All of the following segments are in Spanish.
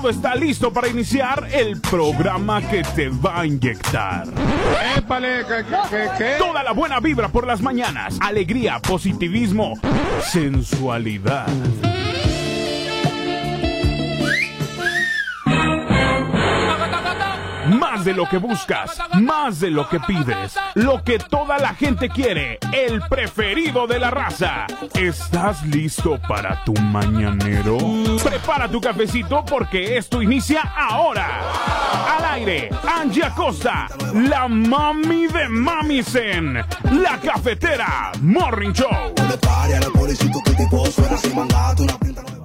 todo está listo para iniciar el programa que te va a inyectar. Épale, ¿qué, qué, qué? Toda la buena vibra por las mañanas, alegría, positivismo, sensualidad. De lo que buscas, más de lo que pides, lo que toda la gente quiere, el preferido de la raza. ¿Estás listo para tu mañanero? Prepara tu cafecito porque esto inicia ahora. Al aire, Angie Acosta, la mami de Mamisen, la cafetera Morning Show.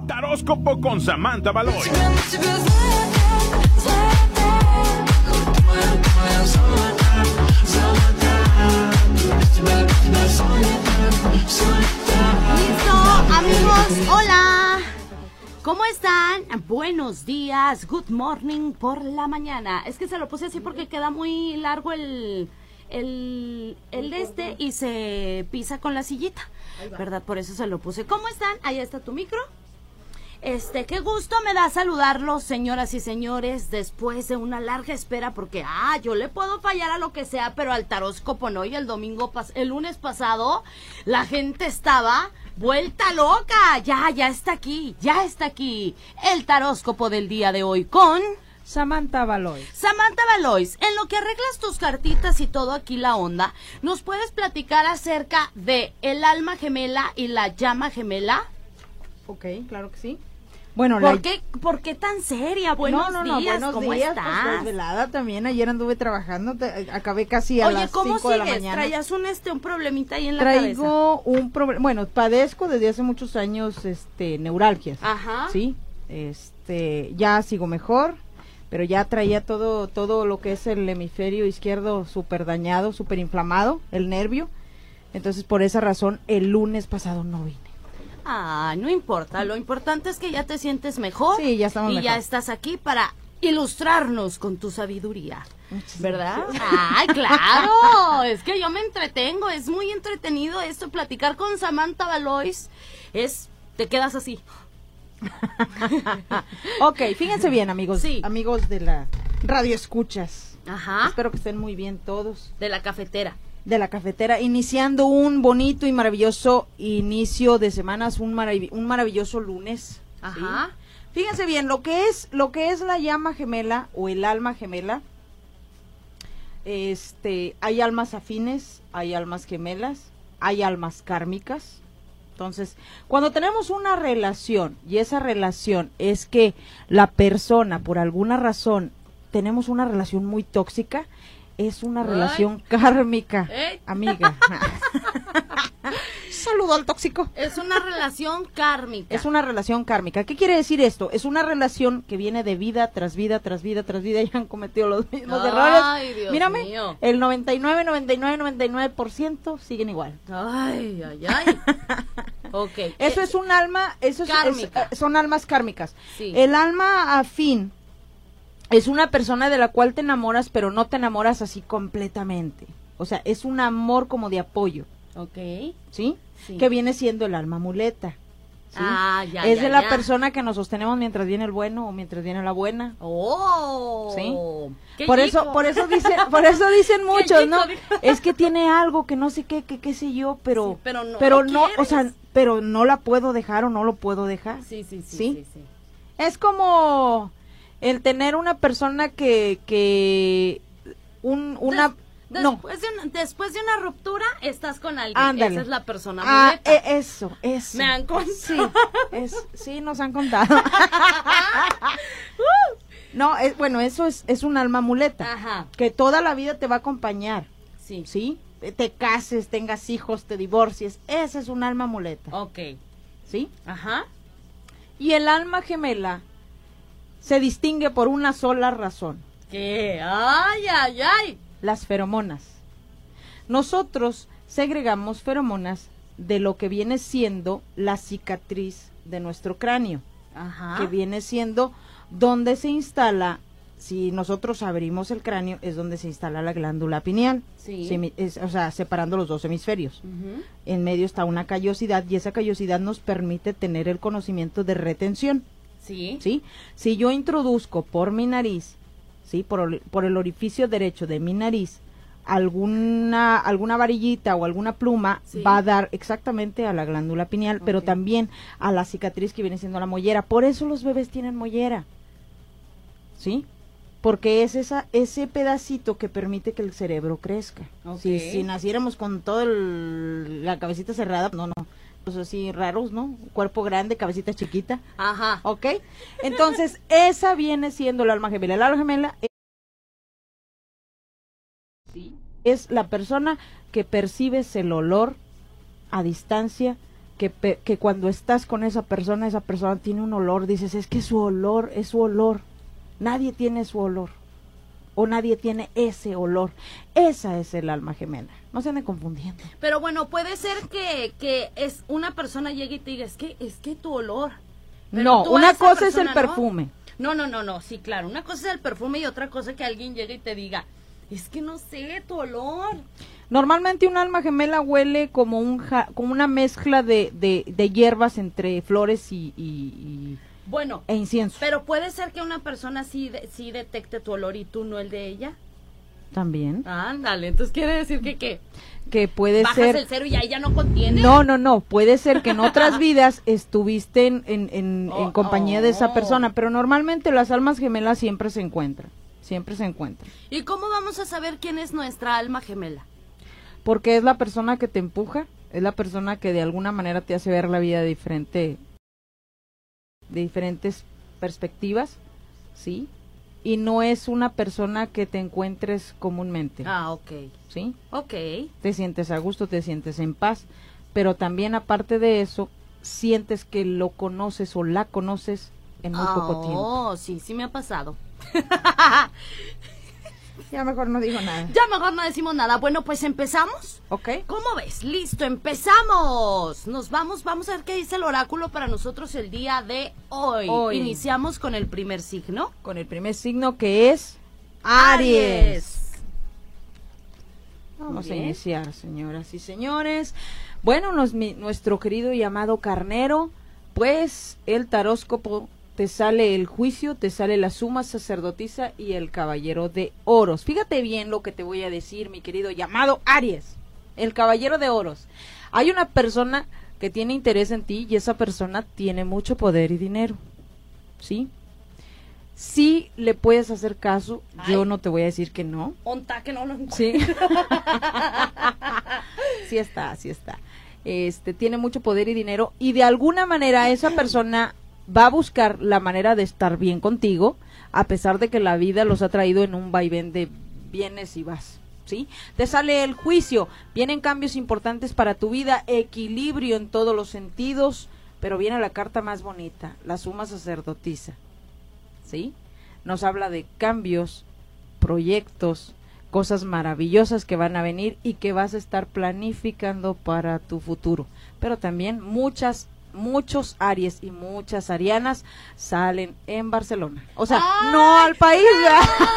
Taróscopo con Samantha Baloy. Hola. ¿Cómo están? Buenos días, good morning por la mañana. Es que se lo puse así porque queda muy largo el, el, el de este y se pisa con la sillita, ¿verdad? Por eso se lo puse. ¿Cómo están? Ahí está tu micro. Este, qué gusto me da saludarlos, señoras y señores, después de una larga espera, porque, ah, yo le puedo fallar a lo que sea, pero al taróscopo no, y el domingo, pas el lunes pasado, la gente estaba vuelta loca, ya, ya está aquí, ya está aquí, el taróscopo del día de hoy con... Samantha Baloy. Samantha Valois, en lo que arreglas tus cartitas y todo aquí la onda, ¿nos puedes platicar acerca de el alma gemela y la llama gemela? Ok, claro que sí. Bueno, la- ¿Por qué, ¿Por qué tan seria? Buenos no, no, no, días, buenos ¿cómo días, pues, estás? también. Ayer anduve trabajando, te- acabé casi a Oye, las ¿cómo 5 de la mañana. Traías un, este, un problemita ahí en la cabeza. Traigo un problema, bueno, padezco desde hace muchos años este neuralgias. Ajá. Sí. Este, ya sigo mejor, pero ya traía todo todo lo que es el hemisferio izquierdo súper dañado, súper inflamado, el nervio. Entonces, por esa razón, el lunes pasado no vine. Ah, no importa. Lo importante es que ya te sientes mejor. Sí, ya estamos Y ya estás aquí para ilustrarnos con tu sabiduría. ¿Verdad? Ay, claro. es que yo me entretengo. Es muy entretenido esto. Platicar con Samantha Valois es. Te quedas así. Ok, fíjense bien, amigos. Sí. Amigos de la radio escuchas. Ajá. Espero que estén muy bien todos. De la cafetera. De la cafetera, iniciando un bonito y maravilloso inicio de semanas, un, marav- un maravilloso lunes. ¿sí? Ajá. Fíjense bien, lo que es, lo que es la llama gemela o el alma gemela, este, hay almas afines, hay almas gemelas, hay almas kármicas. Entonces, cuando tenemos una relación y esa relación es que la persona, por alguna razón, tenemos una relación muy tóxica, es una Ay. relación kármica, amiga. Saludo al tóxico. Es una relación kármica. Es una relación kármica. ¿Qué quiere decir esto? Es una relación que viene de vida tras vida, tras vida, tras vida y han cometido los mismos Ay, errores. Dios Mírame, mío. el 99, 99, 99% siguen igual. Ay, ay, ay. ok. Eso es un alma, eso es, es- son almas kármicas. Sí. El alma afín es una persona de la cual te enamoras, pero no te enamoras así completamente. O sea, es un amor como de apoyo, Ok. ¿sí? Sí. Que viene siendo el alma muleta. ¿sí? Ah, ya, es ya, de la ya. persona que nos sostenemos mientras viene el bueno o mientras viene la buena. Oh. Sí. Qué Por eso, por eso dicen, por eso dicen muchos, chico, ¿no? Es que tiene algo que no sé qué, que qué sé yo, pero, Sí, pero no pero no, o sea, pero no la puedo dejar o no lo puedo dejar. Sí, sí, ¿Sí? sí, sí. Es como el tener una persona que, que, un, una, Des- no, Después de, una, después de una ruptura, estás con alguien. Ándale. Esa es la persona ah, muleta. e- eso, eso. Me han contado. Sí, es, sí, nos han contado. no, es, bueno, eso es, es un alma muleta. Ajá. Que toda la vida te va a acompañar. Sí. ¿sí? Te cases, tengas hijos, te divorcies, ese es un alma muleta, Ok. ¿sí? Ajá. Y el alma gemela se distingue por una sola razón, ¿Qué? Ay, ay, ay. las feromonas. Nosotros segregamos feromonas de lo que viene siendo la cicatriz de nuestro cráneo, Ajá. que viene siendo donde se instala, si nosotros abrimos el cráneo, es donde se instala la glándula pineal, Sí. Semi- es- o sea, separando los dos hemisferios. En medio está una callosidad y esa callosidad nos permite tener el conocimiento de retención. Sí. ¿sí? Si yo introduzco por mi nariz, ¿sí? Por, el- por el orificio derecho de mi nariz, alguna, alguna varillita o alguna pluma, Sí. va a dar exactamente a la glándula pineal, pero también a la cicatriz que viene siendo la mollera. Por eso los bebés tienen mollera, ¿sí? Porque es esa, ese pedacito que permite que el cerebro crezca. Ok. Si, si naciéramos con toda la cabecita cerrada, no, no. Pues así raros, ¿no? Cuerpo grande, cabecita chiquita. Ajá. ¿Ok? Entonces, esa viene siendo el alma gemela. El alma gemela es, sí, es la persona que percibes el olor a distancia, que, pe- que cuando estás con esa persona, esa persona tiene un olor, dices, es que su olor es su olor. Nadie tiene su olor. O nadie tiene ese olor. Esa es el alma gemela. No se anden confundiendo. Pero bueno, puede ser que, que es una persona llegue y te diga, es que, es que tu olor. Pero no, una cosa es el no. perfume. No, no, no, no, sí, claro. Una cosa es el perfume y otra cosa que alguien llegue y te diga, es que no sé, tu olor. Normalmente un alma gemela huele como un ja- como una mezcla de, de, de hierbas entre flores y, y- y- Bueno, e incienso. pero puede ser que una persona sí, de- sí detecte tu olor y tú no el de ella. También. Ándale, entonces quiere decir que qué. Que puede Bajas ser... el cero y ahí ya no contiene. No, no, no. Puede ser que en otras vidas estuviste en, en, en- en Oh, compañía de esa oh. persona, pero normalmente las almas gemelas siempre se encuentran. Siempre se encuentran. ¿Y cómo vamos a saber quién es nuestra alma gemela? Porque es la persona que te empuja, es la persona que de alguna manera te hace ver la vida diferente, de diferentes perspectivas, ¿sí? Y no es una persona que te encuentres comúnmente, Ah, ok. ¿sí? Ok. Te sientes a gusto, te sientes en paz, pero también aparte de eso, sientes que lo conoces o la conoces en muy poco tiempo. Oh, sí, sí me ha pasado. Ya mejor no digo nada. Ya mejor no decimos nada. Bueno, pues empezamos. ¿Ok? ¿Cómo ves? Listo, empezamos. Nos vamos, vamos a ver qué dice el oráculo para nosotros el día de hoy. Hoy. Iniciamos con el primer signo. Con el primer signo que es Aries. Vamos a iniciar, señoras y señores. Bueno, nos- mi- nuestro querido llamado carnero, pues el taróscopo te sale el juicio, te sale la suma sacerdotisa y el caballero de oros. Fíjate bien lo que te voy a decir, mi querido llamado Aries, el caballero de oros. Hay una persona que tiene interés en ti y esa persona tiene mucho poder y dinero. ¿Sí? Sí le puedes hacer caso, yo no te voy a decir que no. Onta que no lo encuentro. Sí. sí está, sí está. Este tiene mucho poder y dinero y de alguna manera esa persona va a buscar la manera de estar bien contigo a pesar de que la vida los ha traído en un vaivén de vienes y vas. ¿Sí? Te sale el juicio, vienen cambios importantes para tu vida, equilibrio en todos los sentidos, pero viene la carta más bonita, la suma sacerdotisa. ¿Sí? Nos habla de cambios, proyectos, cosas maravillosas que van a venir y que vas a estar planificando para tu futuro. Pero también muchas, muchos Aries y muchas Arianas salen en Barcelona. O sea, ¡Ay! no al país.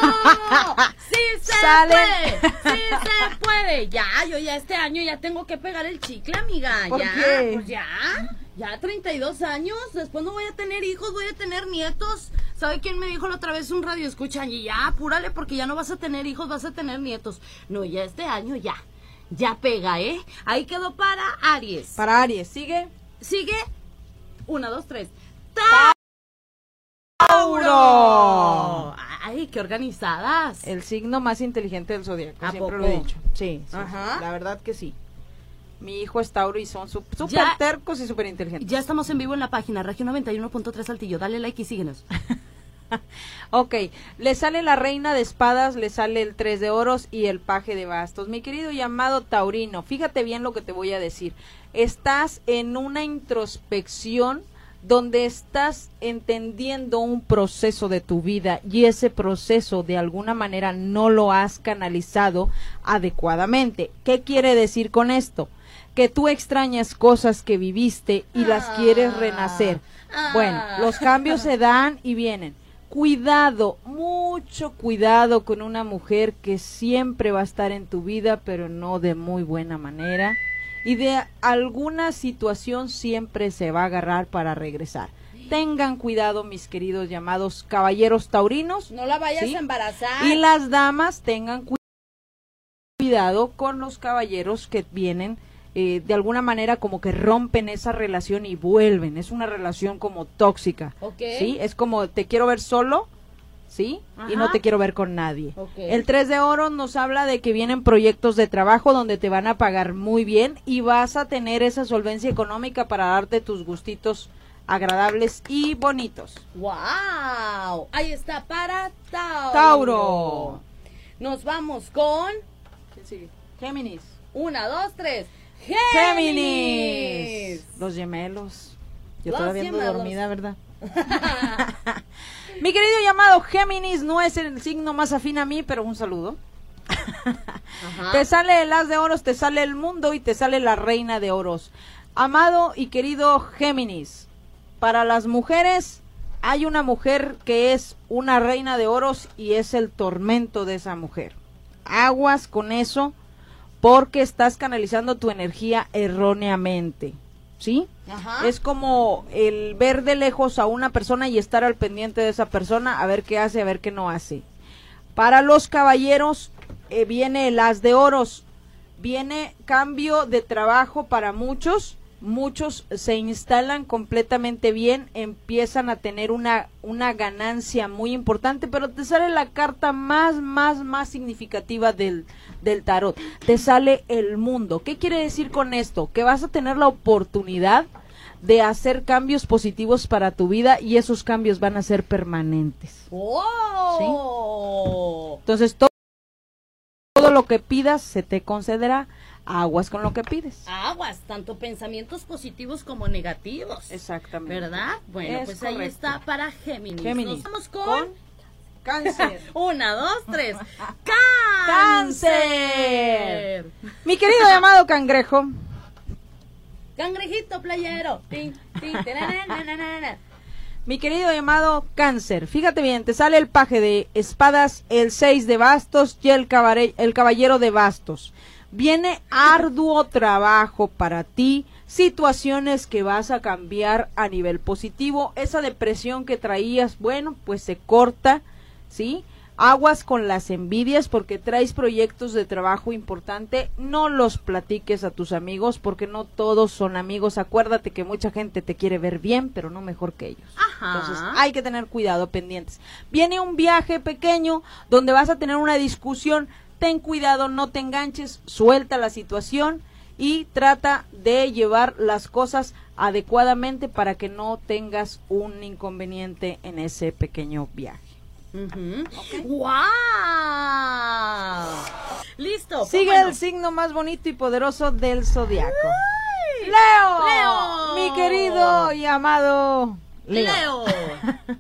¡No! ¡Sí se Salen. puede! ¡Sí se puede! Ya, yo ya este año ya tengo que pegar el chicle, amiga. ¿Por ya, qué? pues ya. Ya 32 años, después no voy a tener hijos, voy a tener nietos. ¿Sabe quién me dijo la otra vez un radio escucha? Y ya, apúrale porque ya no vas a tener hijos, vas a tener nietos. No, ya este año ya. Ya pega, ¿eh? Ahí quedó para Aries. Para Aries, sigue. Sigue. Una, dos, tres. Tauro. ¡Tauro! Ay, qué organizadas. El signo más inteligente del zodiaco, ¿A siempre poco? lo he dicho. Sí, sí, Ajá. sí, la verdad que sí. Mi hijo es Tauro y son súper tercos y súper inteligentes. Ya estamos en vivo en la página, región 91.3 Saltillo. Dale like y síguenos. Ok, le sale la reina de espadas, le sale el tres de oros y el paje de bastos. Mi querido llamado Taurino, fíjate bien lo que te voy a decir. Estás en una introspección donde estás entendiendo un proceso de tu vida y ese proceso de alguna manera no lo has canalizado adecuadamente. ¿Qué quiere decir con esto? Que tú extrañas cosas que viviste y las quieres renacer. Ah. Bueno, los cambios se dan y vienen. Cuidado, mucho cuidado con una mujer que siempre va a estar en tu vida, pero no de muy buena manera. Y de alguna situación siempre se va a agarrar para regresar. tengan cuidado, mis queridos llamados caballeros taurinos. No la vayas ¿Sí? a embarazar. Y las damas tengan cu- cuidado con los caballeros que vienen eh, de alguna manera como que rompen esa relación y vuelven. Es una relación como tóxica. ¿Sí? Es como te quiero ver solo, ¿sí? Y no te quiero ver con nadie. El 3 de oro nos habla de que vienen proyectos de trabajo donde te van a pagar muy bien y vas a tener esa solvencia económica para darte tus gustitos agradables y bonitos. ¡Wow! Ahí está para Tauro. Tauro. Nos vamos con Géminis. una, dos, tres. Géminis. Los gemelos. Yo Los todavía ando dormida, ¿verdad? Mi querido llamado Géminis no es el signo más afín a mí, pero un saludo. Ajá. Te sale el as de oros, te sale el mundo y te sale la reina de oros. Amado y querido Géminis, para las mujeres hay una mujer que es una reina de oros y es el tormento de esa mujer. Aguas con eso porque estás canalizando tu energía erróneamente. ¿Sí? Ajá. Es como el ver de lejos a una persona y estar al pendiente de esa persona, a ver qué hace, a ver qué no hace. Para los caballeros eh, viene el as de oros, viene cambio de trabajo para muchos, muchos se instalan completamente bien, empiezan a tener una, una ganancia muy importante, pero te sale la carta más, más, más significativa del, del tarot, te sale el mundo. ¿Qué quiere decir con esto? Que vas a tener la oportunidad de hacer cambios positivos para tu vida y esos cambios van a ser permanentes. ¡Oh! Entonces, to- todo lo que pidas se te concederá. Aguas con lo que pides. Aguas, tanto pensamientos positivos como negativos. Exactamente. ¿Verdad? Bueno, Es pues ahí correcto. está para Géminis. Géminis. Nos vamos con... Con cáncer. Una, dos, tres. ¡Cáncer! Mi querido llamado cangrejo, Cangrejito playero. Tin, tin, tananana. mi querido llamado cáncer, fíjate bien, te sale el paje de espadas, el 6 de bastos y el, el caballero de bastos. Viene arduo trabajo para ti, situaciones que vas a cambiar a nivel positivo, esa depresión que traías, bueno, pues se corta, ¿sí? Aguas con las envidias porque traes proyectos de trabajo importante, no los platiques a tus amigos porque no todos son amigos, acuérdate que mucha gente te quiere ver bien, pero no mejor que ellos. Ajá. Entonces hay que tener cuidado pendientes. Viene un viaje pequeño donde vas a tener una discusión. Ten cuidado, no te enganches, suelta la situación y trata de llevar las cosas adecuadamente para que no tengas un inconveniente en ese pequeño viaje. Ujú. ¡Wow! Listo. Sigue bueno. el signo más bonito y poderoso del zodiaco. Leo. Leo. Mi querido y amado Leo. Leo.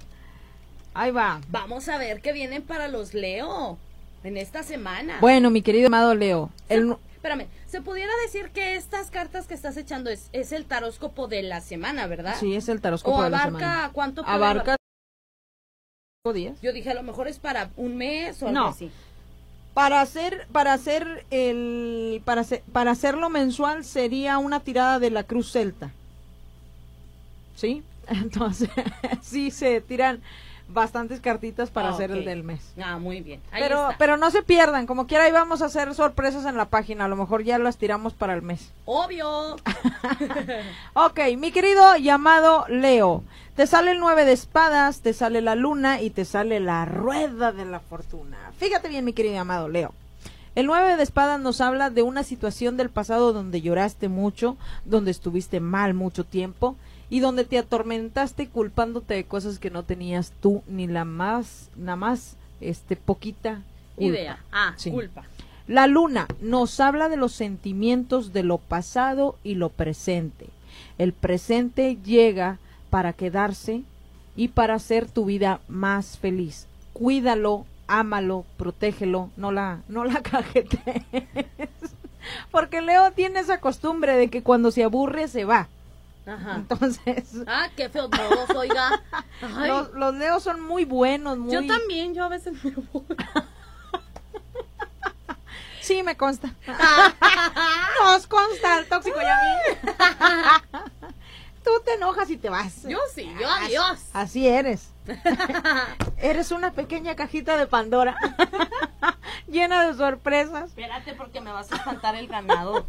Ahí va. Vamos a ver qué vienen para los Leo en esta semana. Bueno, mi querido amado Leo. El, Espérame, se pudiera decir que estas cartas que estás echando es, es el taróscopo de la semana, ¿verdad? Sí, es el taróscopo de la abarca semana. cuánto puede Abarca cinco días. Yo dije, a lo mejor es para un mes o algo No. así. Para hacer para hacer el para hacer, para hacerlo mensual sería una tirada de la Cruz Celta. ¿Sí? Entonces, sí se tiran bastantes cartitas para Ah, hacer el del mes. Ah, muy bien. Ahí Pero está. pero no se pierdan, como quiera ahí vamos a hacer sorpresas en la página, a lo mejor ya las tiramos para el mes. Obvio. Ok, mi querido llamado Leo, te sale el 9 de espadas, te sale la luna y te sale la rueda de la fortuna. Fíjate bien, mi querido llamado Leo. El 9 de espadas nos habla de una situación del pasado donde lloraste mucho, donde estuviste mal mucho tiempo y donde te atormentaste culpándote de cosas que no tenías tú ni la más, nada más, este, poquita culpa. Idea. Ah, Sí. culpa. La luna nos habla de los sentimientos de lo pasado y lo presente. El presente llega para quedarse y para hacer tu vida más feliz. Cuídalo, ámalo, protégelo, no la, no la cajetees. Porque Leo tiene esa costumbre de que cuando se aburre se va. Ajá. Entonces, Ah, qué feos modos, oiga. Los, los Leos son muy buenos, muy... yo también, yo a veces me voy. Sí, me consta. Nos consta el tóxico y a mí. tú te enojas y te vas. Yo sí, yo adiós. Así eres. eres una pequeña cajita de Pandora llena de sorpresas. Espérate porque me vas a espantar el ganado.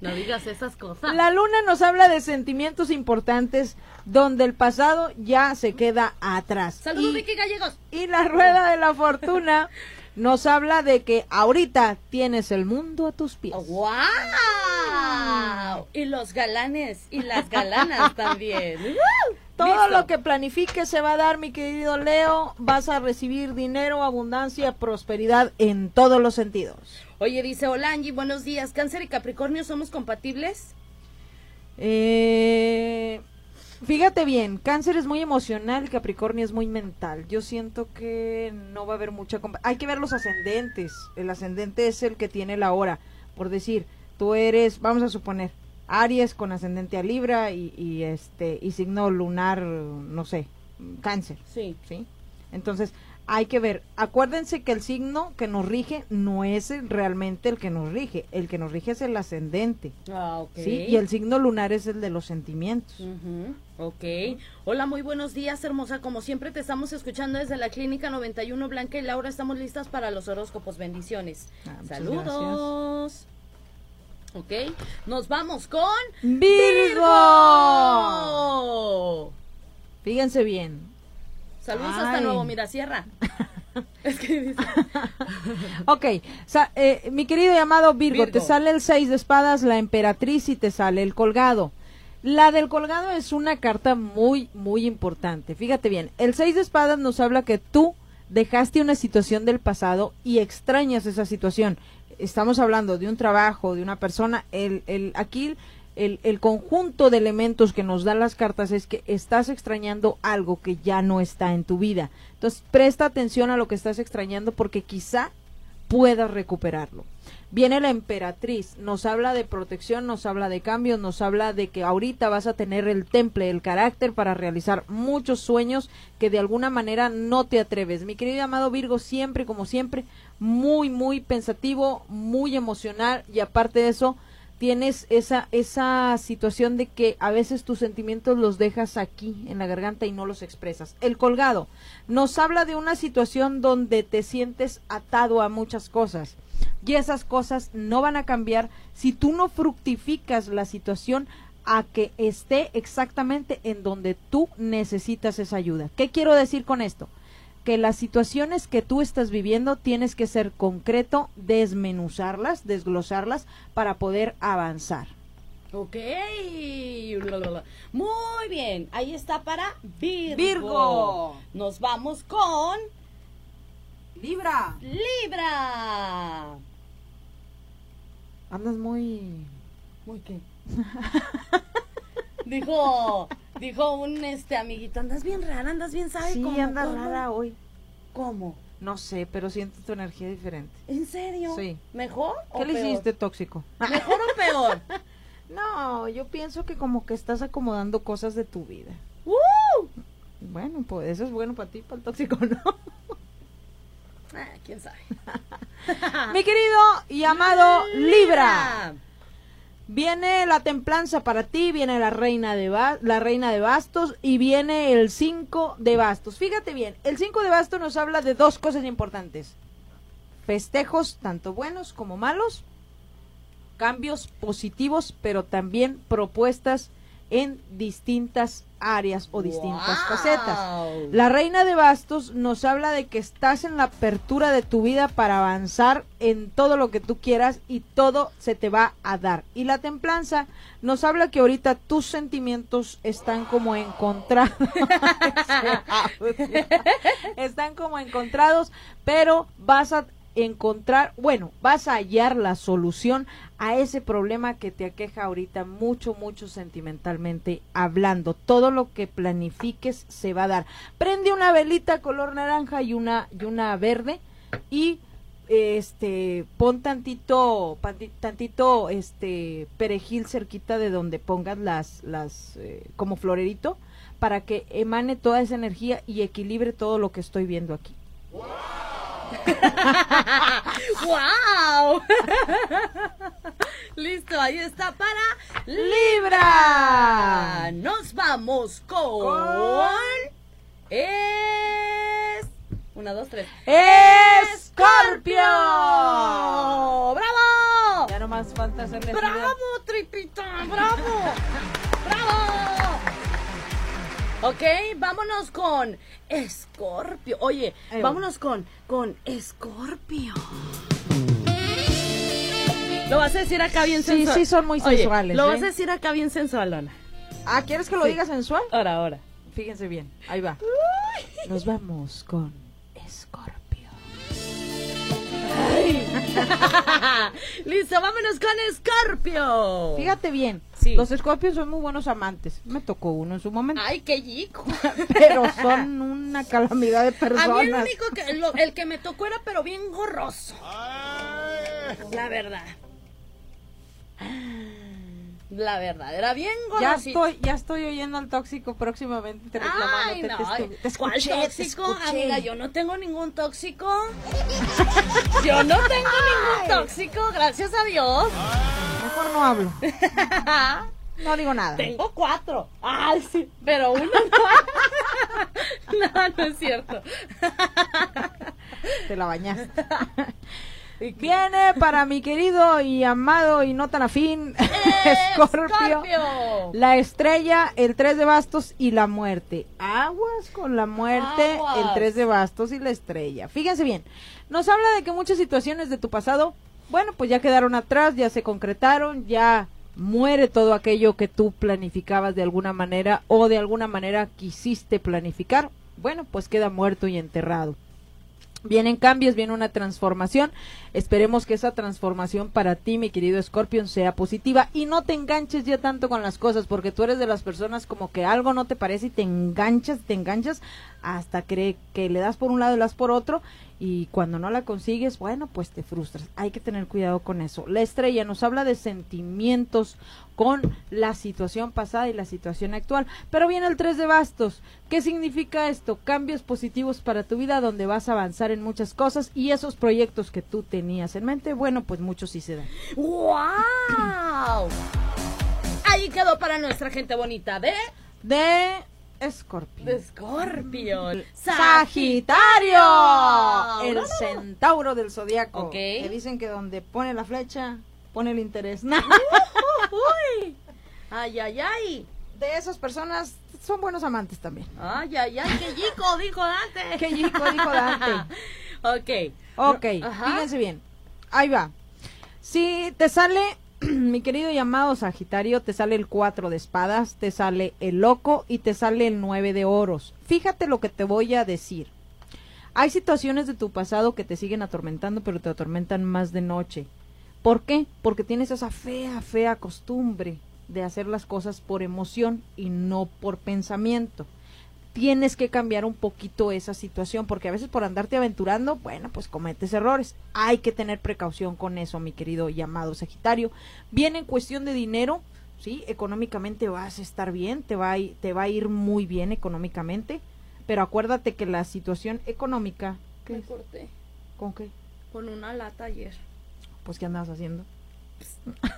No digas esas cosas. La luna nos habla de sentimientos importantes donde el pasado ya se queda atrás. Saludos, y, Vicky Gallegos. y la rueda de la fortuna nos habla de que ahorita tienes el mundo a tus pies. ¡Wow! Y los galanes y las galanas también. Todo Listo. lo que planifiques se va a dar, mi querido Leo. Vas a recibir dinero, abundancia, prosperidad en todos los sentidos. Oye, dice Olangi, buenos días. ¿Cáncer y Capricornio somos compatibles? Eh, fíjate bien, cáncer es muy emocional, Capricornio es muy mental. Yo siento que no va a haber mucha... Hay que ver los ascendentes. El ascendente es el que tiene la hora. Por decir, tú eres, vamos a suponer, Aries con ascendente a Libra y, y este y signo lunar, no sé, cáncer. Sí. ¿sí? Entonces, hay que ver, acuérdense que el signo que nos rige no es realmente el que nos rige, el que nos rige es el ascendente, Ah, ok. ¿sí? Y el signo lunar es el de los sentimientos. Ujú, Ok. Hola, muy buenos días, hermosa. Como siempre, te estamos escuchando desde la Clínica 91 Blanca y Laura. Estamos listas para los horóscopos. Bendiciones. Ah, Saludos. Ok. Nos vamos con. ¡Virgo! Fíjense bien. Saludos hasta. Nuevo Mirasierra. es que dice. Ok, sa- eh, mi querido llamado Virgo, Virgo. te sale el seis de espadas, la emperatriz y te sale el colgado. La del colgado es una carta muy, muy importante. Fíjate bien, el seis de espadas nos habla que tú dejaste una situación del pasado y extrañas esa situación. Estamos hablando de un trabajo, de una persona. El, el, aquí el, el conjunto de elementos que nos dan las cartas es que estás extrañando algo que ya no está en tu vida. Entonces, presta atención a lo que estás extrañando porque quizá puedas recuperarlo. Viene la emperatriz, nos habla de protección, nos habla de cambios, nos habla de que ahorita vas a tener el temple, el carácter para realizar muchos sueños que de alguna manera no te atreves. Mi querido amado Virgo, siempre como siempre, muy, muy pensativo, muy emocional y aparte de eso, tienes esa, esa situación de que a veces tus sentimientos los dejas aquí en la garganta y no los expresas. El colgado nos habla de una situación donde te sientes atado a muchas cosas y esas cosas no van a cambiar si tú no fructificas la situación a que esté exactamente en donde tú necesitas esa ayuda. ¿Qué quiero decir con esto? Que las situaciones que tú estás viviendo tienes que ser concreto, desmenuzarlas, desglosarlas para poder avanzar. Ok. Muy bien. Ahí está para Virgo. Virgo. Nos vamos con Libra. Libra. Andas muy... Muy qué. dijo, dijo un este amiguito, andas bien rara, andas bien, ¿sabe Sí, cómo? andas ¿Cómo? rara hoy. ¿Cómo? No sé, pero siento tu energía diferente. ¿En serio? Sí. ¿Mejor o ¿Qué le peor? hiciste tóxico? ¿Mejor o peor? No, yo pienso que como que estás acomodando cosas de tu vida. ¡Uh! Bueno, pues eso es bueno para ti, para el tóxico, ¿no? Ah, ¿Quién sabe? Mi querido y amado Libra. Viene la templanza para ti, viene la reina de la reina de bastos y viene el 5 de bastos. Fíjate bien, el 5 de bastos nos habla de dos cosas importantes. Festejos tanto buenos como malos, cambios positivos, pero también propuestas en distintas áreas o distintas Wow. facetas. La reina de bastos nos habla de que estás en la apertura de tu vida para avanzar en todo lo que tú quieras y todo se te va a dar. Y la templanza nos habla que ahorita tus sentimientos están como encontrados. están como encontrados, pero vas a encontrar, bueno, vas a hallar la solución a ese problema que te aqueja ahorita mucho, mucho sentimentalmente hablando. Todo lo que planifiques se va a dar. Prende una velita color naranja y una y una verde y este pon tantito tantito este perejil cerquita de donde pongas las las eh, como florerito para que emane toda esa energía y equilibre todo lo que estoy viendo aquí. ¡Wow! Listo, ahí está para Libra. Nos vamos con. Con- Es. Una, dos, tres. Escorpio. ¡Bravo! Ya nomás falta hacerle ¡Bravo, Tripita! ¡Bravo! ¡Bravo! Ok, vámonos con Escorpio. Oye, vámonos con, con Escorpio. Lo vas a decir acá bien Sí, sensual. sí son muy Oye, sensuales, Lo ¿eh? vas a decir acá bien sensualona. Ah, ¿quieres que lo Sí. diga sensual? Ahora, ahora. Fíjense bien, ahí va. Nos vamos con Escorpio. Listo, vámonos con Escorpio. Fíjate bien, Sí. los escorpios son muy buenos amantes. Me tocó uno en su momento, Ay, qué chico. pero son una calamidad de A mí el personas. único que lo- el que me tocó era pero bien gorroso. La verdad. La verdad, era bien Ya estoy, ya estoy oyendo al tóxico próximamente reclamando. Ay, te, no. te ay, te ¿Cuál escuché, te tóxico? Amiga, yo no tengo ningún tóxico. Yo no tengo ningún tóxico, gracias a Dios. Mejor no hablo, no digo nada. Tengo cuatro. Ay, sí, pero uno no. No, no es cierto. Te la bañaste. Viene para mi querido y amado y no tan afín Escorpio. Escorpio. La estrella, el tres de bastos y la muerte. Aguas con la muerte, Aguas. el tres de bastos y la estrella. Fíjense bien, nos habla de que muchas situaciones de tu pasado, bueno, pues ya quedaron atrás, ya se concretaron, ya muere todo aquello que tú planificabas de alguna manera o de alguna manera quisiste planificar. Bueno, pues queda muerto y enterrado. Vienen cambios, viene una transformación. Esperemos que esa transformación para ti, mi querido Scorpion, sea positiva y no te enganches ya tanto con las cosas, porque tú eres de las personas como que algo no te parece y te enganchas, te enganchas hasta que, que le das por un lado y le das por otro y cuando no la consigues, bueno, pues te frustras. Hay que tener cuidado con eso. La estrella nos habla de sentimientos con la situación pasada y la situación actual. Pero viene el 3 de bastos. ¿Qué significa esto? Cambios positivos para tu vida donde vas a avanzar en muchas cosas y esos proyectos que tú tenías en mente, bueno, pues muchos sí se dan. ¡Wow! Ahí quedó para nuestra gente bonita de, De Escorpio. de Scorpio. Sagitario, el centauro del zodiaco. Ok. Que dicen que donde pone la flecha, pone el interés. Uy. Ay, ay, ay. de esas personas son buenos amantes también. Ay, ay, ay, qué chico, dijo Dante. Qué chico, dijo Dante. ok. Ok, Ajá. fíjense bien. Ahí va. Si te sale, mi querido llamado Sagitario, te sale el 4 de espadas, te sale el loco y te sale el 9 de oros. Fíjate lo que te voy a decir. Hay situaciones de tu pasado que te siguen atormentando, pero te atormentan más de noche. ¿Por qué? Porque tienes esa fea, fea costumbre de hacer las cosas por emoción y no por pensamiento tienes que cambiar un poquito esa situación, porque a veces por andarte aventurando, bueno, pues cometes errores. Hay que tener precaución con eso, mi querido llamado Sagitario. Viene en cuestión de dinero, sí, económicamente vas a estar bien, te va a, te va a ir muy bien económicamente, pero acuérdate que la situación económica, ¿qué Me corté ¿Con qué? con una lata ayer. Pues ¿qué andabas haciendo?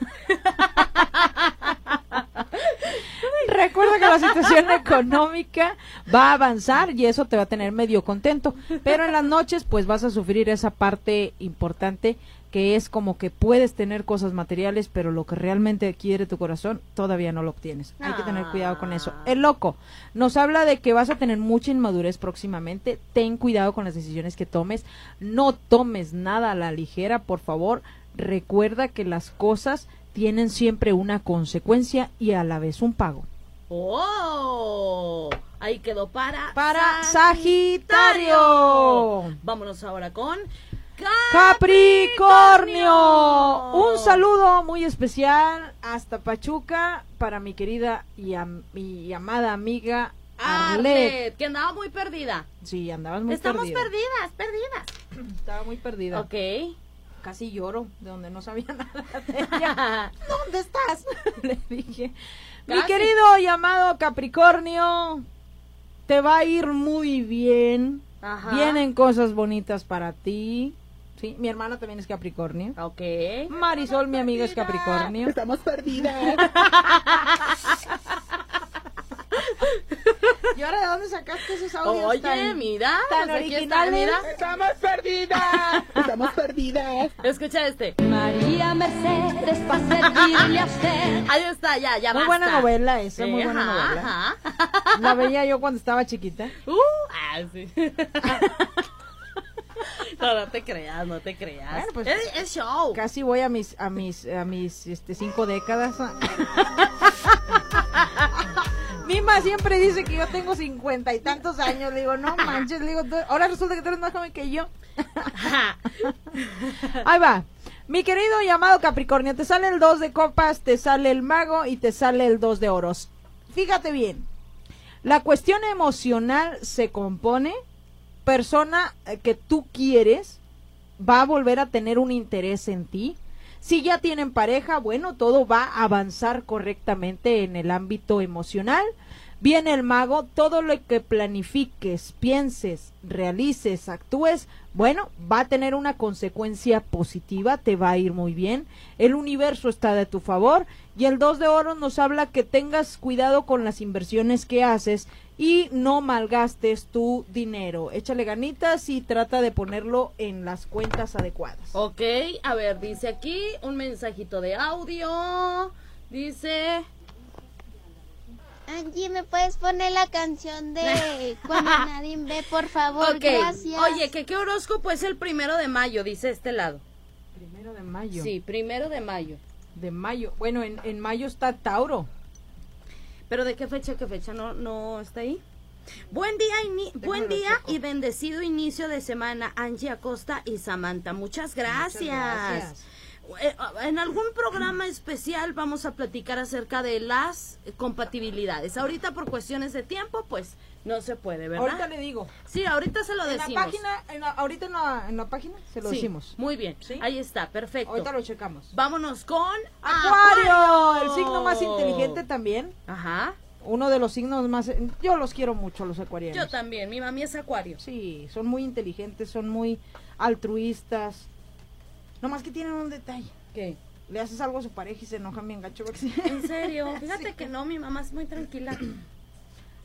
Recuerda que la situación económica va a avanzar y eso te va a tener medio contento, pero en las noches pues vas a sufrir esa parte importante que es como que puedes tener cosas materiales, pero lo que realmente quiere tu corazón todavía no lo obtienes. Hay que tener cuidado con eso. El loco nos habla de que vas a tener mucha inmadurez próximamente. Ten cuidado con las decisiones que tomes. No tomes nada a la ligera, por favor. Recuerda que las cosas tienen siempre una consecuencia y a la vez un pago. ¡Oh! Ahí quedó para. Para Sagitario. Vámonos ahora con. Capricornio. Un saludo muy especial hasta Pachuca para mi querida y, am- y amada amiga Arlet. Arlet, que andaba muy perdida. Sí, andabas muy Estamos perdida. perdidas, perdidas. Estaba muy perdida. Ok. Casi lloro de donde no sabía nada de ella. ¿Dónde estás? Le dije. Mi querido llamado Capricornio, te va a ir muy bien. Ajá. Vienen cosas bonitas para ti. Sí, mi hermana también es Capricornio. Ok. Marisol, mi amiga, es Capricornio. Estamos perdidas. ¿Y ahora de dónde sacaste esos audios Oye, tan- mira. tan pues está, mira. Estamos perdidas. Estamos perdidas. Escucha este. María Mercedes para servirle a usted. Ahí está, ya, ya Muy basta. buena novela esa, Sí, muy buena ajá, novela. ajá. La veía yo cuando estaba chiquita. Uh, ah, sí. No, no te creas, no te creas. Bueno, pues, es, es show. Casi voy a mis a mis a mis este cinco décadas. Mima siempre dice que yo tengo cincuenta y tantos años. Le digo, no manches, le digo, tú- ahora resulta que tú eres más joven que yo. Ahí va. Mi querido llamado Capricornio, te sale el 2 de copas, te sale el mago y te sale el 2 de oros. Fíjate bien, la cuestión emocional se compone, persona eh, que tú quieres va a volver a tener un interés en ti. Si ya tienen pareja, bueno, todo va a avanzar correctamente en el ámbito emocional. Viene el mago, todo lo que planifiques, pienses, realices, actúes, bueno, va a tener una consecuencia positiva, te va a ir muy bien. El universo está de tu favor y el 2 de oro nos habla que tengas cuidado con las inversiones que haces y no malgastes tu dinero. Échale ganitas y trata de ponerlo en las cuentas adecuadas. Ok, a ver, dice aquí un mensajito de audio. Dice. Angie, ¿me puedes poner la canción de Cuando nadie ve, por favor? Ok, Gracias. oye, que qué horóscopo es el primero de mayo, dice este lado. Primero de mayo. Sí, primero de mayo. De mayo. Bueno, en, en mayo está Tauro. ¿Pero de qué fecha, qué fecha? ¿No, no está ahí? Buen día, buen día checo. y bendecido inicio de semana, Angie Acosta y Samantha. Muchas gracias. gracias. Eh, En algún programa especial vamos a platicar acerca de las compatibilidades. Ahorita por cuestiones de tiempo, pues no se puede, ¿verdad? Ahorita le digo. Sí, ahorita se lo En la decimos. página, en la- ahorita en la, en la página se lo Sí, decimos. Muy bien, ¿Sí? ahí está, perfecto. Ahorita lo checamos. Vámonos con Acuario, el signo más inteligente también. Ajá. Uno de los signos más... Yo los quiero mucho, los acuarianos. Yo también, mi mami es acuario. Sí, son muy inteligentes, son muy altruistas. Nomás que tienen un detalle. ¿Qué? Le haces algo a su pareja y se enojan bien gacho. En serio, fíjate que no, mi mamá es muy tranquila.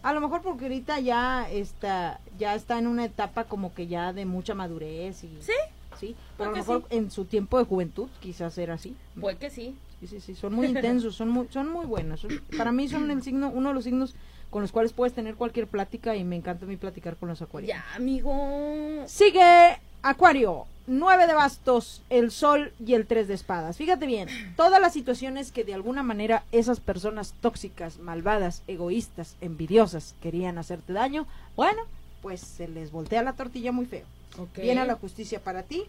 A lo mejor porque ahorita ya está, ya está en una etapa como que ya de mucha madurez y... ¿Sí? Sí, pero a lo mejor sí. en su tiempo de juventud quizás era así. Pues que sí. Sí, sí, sí, son muy intensos, son muy, son muy buenos. Son- para mí son el signo, uno de los signos con los cuales puedes tener cualquier plática y me encanta a mí platicar con los acuarios. Ya, amigo. Sigue Acuario, nueve de bastos, el sol y el tres de espadas. Fíjate bien, todas las situaciones que de alguna manera esas personas tóxicas, malvadas, egoístas, envidiosas querían hacerte daño, bueno, pues se les voltea la tortilla muy feo. Ok. Viene la justicia para ti.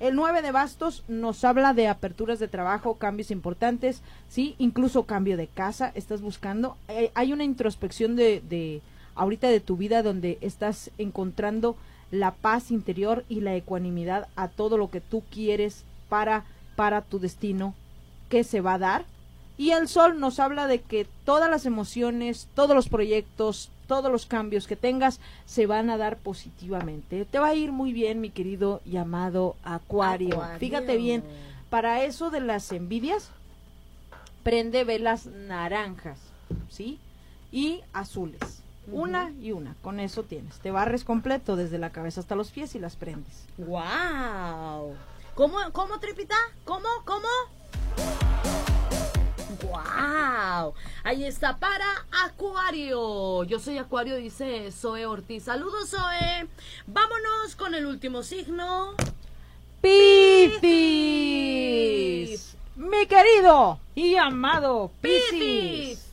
El 9 de bastos nos habla de aperturas de trabajo, cambios importantes, sí, incluso cambio de casa, estás buscando. Eh, hay una introspección de, de ahorita de tu vida donde estás encontrando la paz interior y la ecuanimidad a todo lo que tú quieres para para tu destino que se va a dar. Y el sol nos habla de que todas las emociones, todos los proyectos, todos los cambios que tengas se van a dar positivamente. Te va a ir muy bien, mi querido llamado Acuario. Acuario. Fíjate bien, para eso de las envidias, prende velas naranjas, ¿sí? Y azules. Una y una, con eso tienes. Te barres completo desde la cabeza hasta los pies y las prendes. Wow. ¿Cómo, cómo, Tripita? ¿Cómo, cómo? Wow. Ahí está para Acuario. Yo soy Acuario, dice Zoe Ortiz. Saludos, Zoe. Vámonos con el último signo. Piscis. Mi querido y amado Piscis.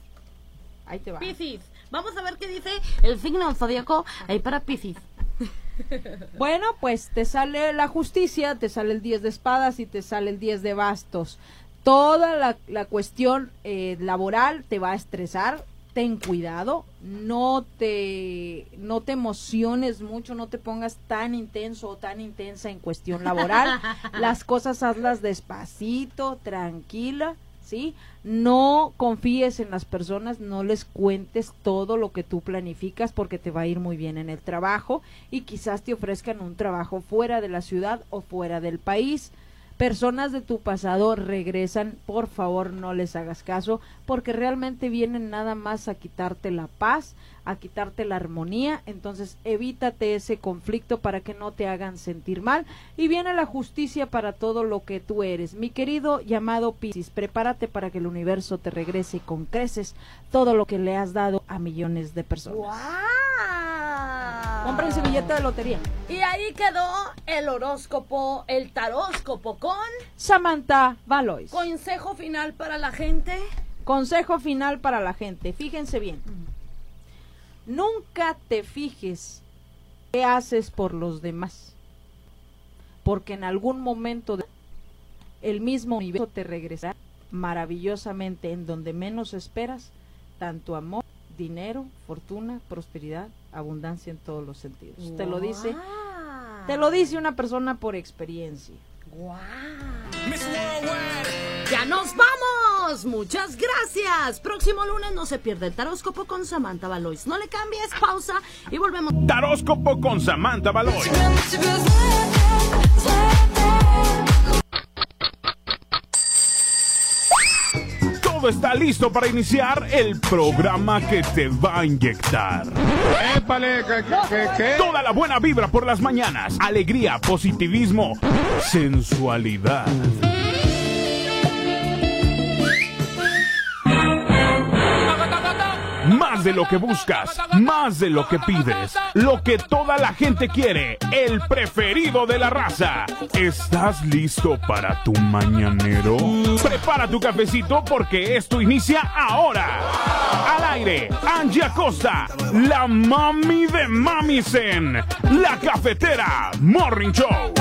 Ahí te va. Piscis. Vamos a ver qué dice el signo zodíaco ahí para Piscis. Bueno, pues te sale la justicia, te sale el 10 de espadas y te sale el 10 de bastos. Toda la, la cuestión eh, laboral te va a estresar. Ten cuidado, no te, no te emociones mucho, no te pongas tan intenso o tan intensa en cuestión laboral. Las cosas hazlas despacito, tranquila, ¿sí? No confíes en las personas, no les cuentes todo lo que tú planificas porque te va a ir muy bien en el trabajo y quizás te ofrezcan un trabajo fuera de la ciudad o fuera del país. Personas de tu pasado regresan, por favor no les hagas caso porque realmente vienen nada más a quitarte la paz, a quitarte la armonía, entonces evítate ese conflicto para que no te hagan sentir mal y viene la justicia para todo lo que tú eres. Mi querido llamado Piscis, prepárate para que el universo te regrese con creces todo lo que le has dado a millones de personas. ¡Wow! Cómprense billete de lotería. Y ahí quedó el horóscopo, el taróscopo con Samantha Valois. consejo final para la gente. Consejo final para la gente. Fíjense bien. Nunca te fijes qué haces por los demás. Porque en algún momento de- el mismo universo te regresará maravillosamente en donde menos esperas, tanto amor, dinero, fortuna, prosperidad, abundancia en todos los sentidos. Te lo dice, te lo dice una persona por experiencia. Wow. Ya nos vamos. Muchas gracias. Próximo lunes no se pierde el taróscopo con Samantha Valois. No le cambies, pausa y volvemos. Taróscopo con Samantha Baloy. Está listo para iniciar el programa que te va a inyectar. Toda la buena vibra por las mañanas, alegría, positivismo, sensualidad. De lo que buscas, más de lo que pides, lo que toda la gente quiere, el preferido de la raza. ¿Estás listo para tu mañanero? Prepara tu cafecito porque esto inicia ahora. Al aire, Angie Acosta, la mami de Mamisen, la cafetera Morning Show.